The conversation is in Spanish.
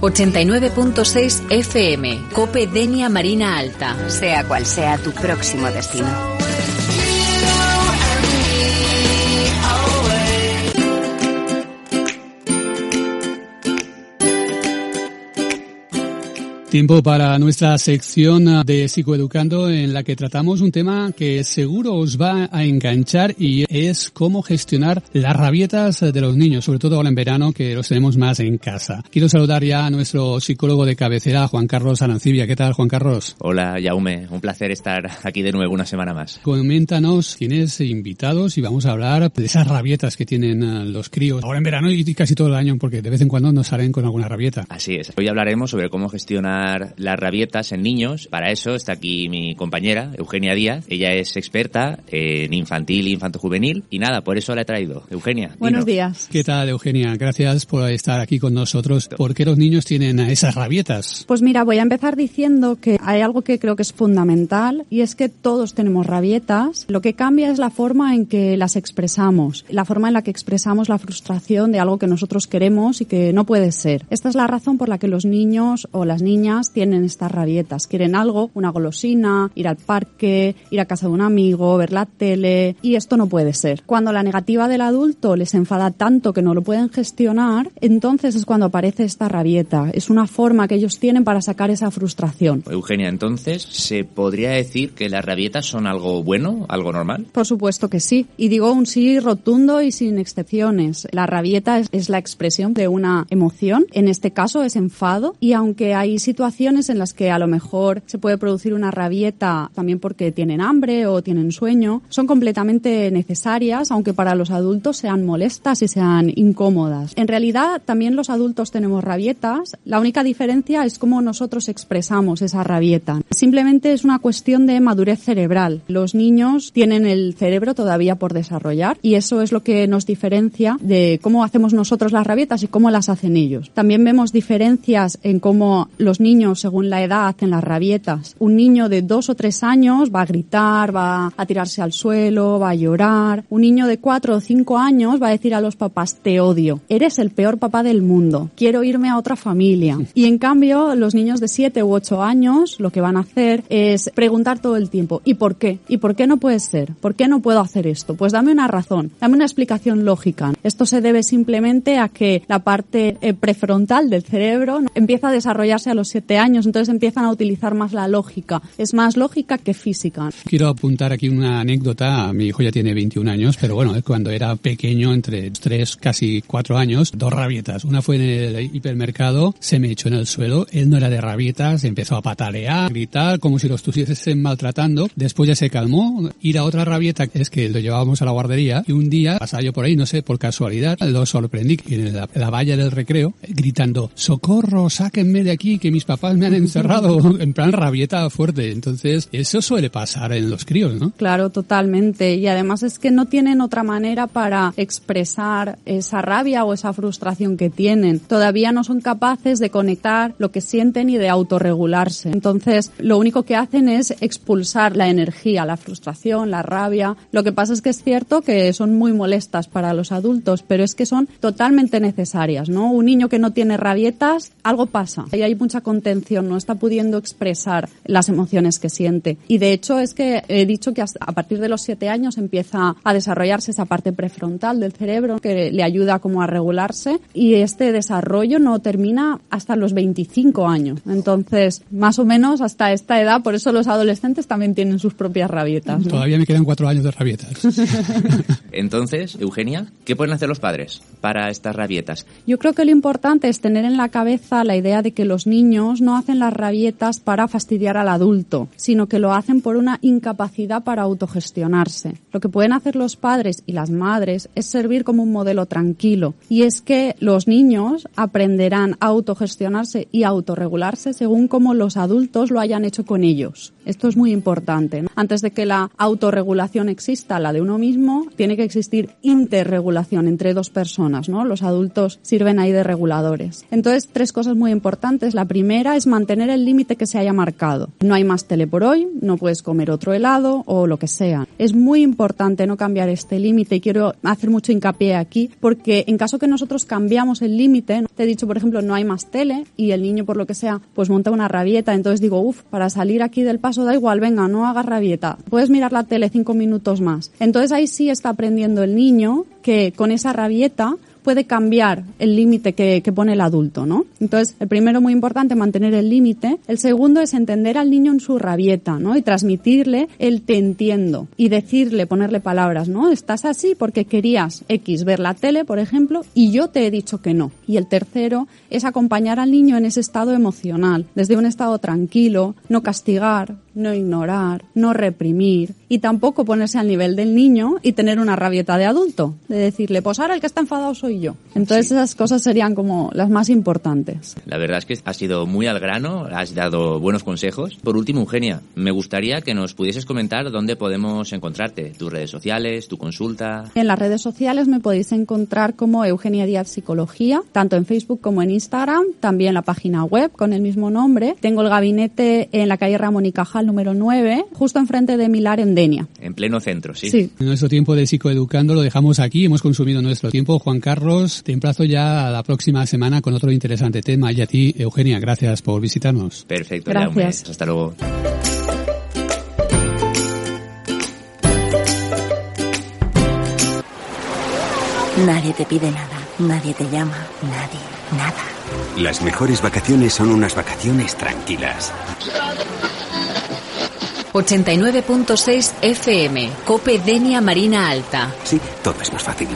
89.6 FM, Cope Denia Marina Alta. Sea cual sea tu próximo destino. Tiempo para nuestra sección de Psicoeducando en la que tratamos un tema que seguro os va a enganchar y es cómo gestionar las rabietas de los niños, sobre todo ahora en verano que los tenemos más en casa. Quiero saludar ya a nuestro psicólogo de cabecera, Juan Carlos Arancibia. ¿Qué tal, Juan Carlos? Hola, Yaume. Un placer estar aquí de nuevo una semana más. Coméntanos, tienes invitados y vamos a hablar de esas rabietas que tienen eh, los críos ahora en verano y casi todo el año porque de vez en cuando nos salen con alguna rabieta. Así es. Hoy hablaremos sobre cómo gestionar las rabietas en niños. Para eso está aquí mi compañera, Eugenia Díaz. Ella es experta en infantil e infanto-juvenil. Y nada, por eso la he traído. Eugenia. Buenos días. ¿Qué tal, Eugenia? Gracias por estar aquí con nosotros. ¿Por qué los niños tienen esas rabietas? Pues mira, voy a empezar diciendo que hay algo que creo que es fundamental y es que todos tenemos rabietas. Lo que cambia es la forma en que las expresamos, la forma en la que expresamos la frustración de algo que nosotros queremos y que no puede ser. Esta es la razón por la que los niños o las niñas tienen estas rabietas. Quieren algo, una golosina, ir al parque, ir a casa de un amigo, ver la tele, y esto no puede ser. Cuando la negativa del adulto les enfada tanto que no lo pueden gestionar, entonces es cuando aparece esta rabieta. Es una forma que ellos tienen para sacar esa frustración. Eugenia, entonces, ¿se podría decir que las rabietas son algo bueno, algo normal? Por supuesto que sí. Y digo un sí rotundo y sin excepciones. La rabieta es, es la expresión de una emoción. En este caso es enfado. Y aunque hay situaciones situaciones en las que a lo mejor se puede producir una rabieta también porque tienen hambre o tienen sueño, son completamente necesarias, aunque para los adultos sean molestas y sean incómodas. En realidad, también los adultos tenemos rabietas. La única diferencia es cómo nosotros expresamos esa rabieta. Simplemente es una cuestión de madurez cerebral. Los niños tienen el cerebro todavía por desarrollar y eso es lo que nos diferencia de cómo hacemos nosotros las rabietas y cómo las hacen ellos. También vemos diferencias en cómo los niños niños, según la edad, hacen las rabietas. Un niño de dos o tres años va a gritar, va a tirarse al suelo, va a llorar. Un niño de cuatro o cinco años va a decir a los papás, te odio, eres el peor papá del mundo, quiero irme a otra familia. Y en cambio, los niños de siete u ocho años lo que van a hacer es preguntar todo el tiempo, ¿y por qué? ¿Y por qué no puede ser? ¿Por qué no puedo hacer esto? Pues dame una razón, dame una explicación lógica. Esto se debe simplemente a que la parte eh, prefrontal del cerebro empieza a desarrollarse a los siete años, entonces empiezan a utilizar más la lógica. Es más lógica que física. Quiero apuntar aquí una anécdota. Mi hijo ya tiene 21 años, pero bueno, cuando era pequeño, entre 3, casi 4 años, dos rabietas. Una fue en el hipermercado, se me echó en el suelo, él no era de rabietas, empezó a patalear, gritar, como si lo estuviesen maltratando. Después ya se calmó. Ir a otra rabieta, es que lo llevábamos a la guardería, y un día pasaba yo por ahí, no sé, por casualidad, lo sorprendí en la, la valla del recreo, gritando, socorro, sáquenme de aquí, que mis papás me han encerrado en plan rabieta fuerte. Entonces, eso suele pasar en los críos, ¿no? Claro, totalmente. Y además es que no tienen otra manera para expresar esa rabia o esa frustración que tienen. Todavía no son capaces de conectar lo que sienten y de autorregularse. Entonces, lo único que hacen es expulsar la energía, la frustración, la rabia. Lo que pasa es que es cierto que son muy molestas para los adultos, pero es que son totalmente necesarias, ¿no? Un niño que no tiene rabietas, algo pasa. Y hay mucha contención, no está pudiendo expresar las emociones que siente. Y de hecho es que he dicho que a partir de los siete años empieza a desarrollarse esa parte prefrontal del cerebro que le ayuda como a regularse y este desarrollo no termina hasta los 25 años. Entonces, más o menos hasta esta edad, por eso los adolescentes también tienen sus propias rabietas. Todavía me quedan cuatro años de rabietas. Entonces, Eugenia, ¿qué pueden hacer los padres para estas rabietas? Yo creo que lo importante es tener en la cabeza la idea de que los niños no hacen las rabietas para fastidiar al adulto, sino que lo hacen por una incapacidad para autogestionarse. Lo que pueden hacer los padres y las madres es servir como un modelo tranquilo. Y es que los niños aprenderán a autogestionarse y autorregularse según como los adultos lo hayan hecho con ellos. Esto es muy importante. Antes de que la autorregulación exista, la de uno mismo, tiene que existir interregulación entre dos personas, ¿no? Los adultos sirven ahí de reguladores. Entonces, tres cosas muy importantes. La primera primera es mantener el límite que se haya marcado. No hay más tele por hoy, no puedes comer otro helado o lo que sea. Es muy importante no cambiar este límite y quiero hacer mucho hincapié aquí porque en caso que nosotros cambiamos el límite, te he dicho, por ejemplo, no hay más tele y el niño por lo que sea, pues monta una rabieta, entonces digo, uff, para salir aquí del paso da igual, venga, no hagas rabieta, puedes mirar la tele cinco minutos más. Entonces ahí sí está aprendiendo el niño que con esa rabieta puede cambiar el límite que, pone el adulto, ¿no? Entonces, el primero muy importante, mantener el límite. El segundo es entender al niño en su rabieta, ¿no? Y transmitirle el te entiendo y decirle, ponerle palabras, ¿no? Estás así porque querías X, ver la tele, por ejemplo, y yo te he dicho que no. Y el tercero es acompañar al niño en ese estado emocional, desde un estado tranquilo, no castigar, no ignorar, no reprimir y tampoco ponerse al nivel del niño y tener una rabieta de adulto, de decirle, pues ahora el que está enfadado soy yo. Entonces esas cosas serían como las más importantes. La verdad es que has sido muy al grano, has dado buenos consejos. Por último, Eugenia, me gustaría que nos pudieses comentar dónde podemos encontrarte, tus redes sociales, tu consulta. En las redes sociales me podéis encontrar como Eugenia Díaz Psicología, tanto en Facebook como en Instagram, también la página web con el mismo nombre. Tengo el gabinete en la calle Ramón y Cajal número 9, justo enfrente de Milar en Denia. En pleno centro, sí. Sí. Nuestro tiempo de psicoeducando lo dejamos aquí, hemos consumido nuestro tiempo. Juan Carlos, te emplazo ya a la próxima semana con otro interesante tema. Y a ti, Eugenia, gracias por visitarnos. Perfecto, gracias. Hasta luego. Nadie te pide nada, nadie te llama, nadie, nada. Las mejores vacaciones son unas vacaciones tranquilas. 89.6 FM, Cope Denia Marina Alta. Sí, todo es más fácil.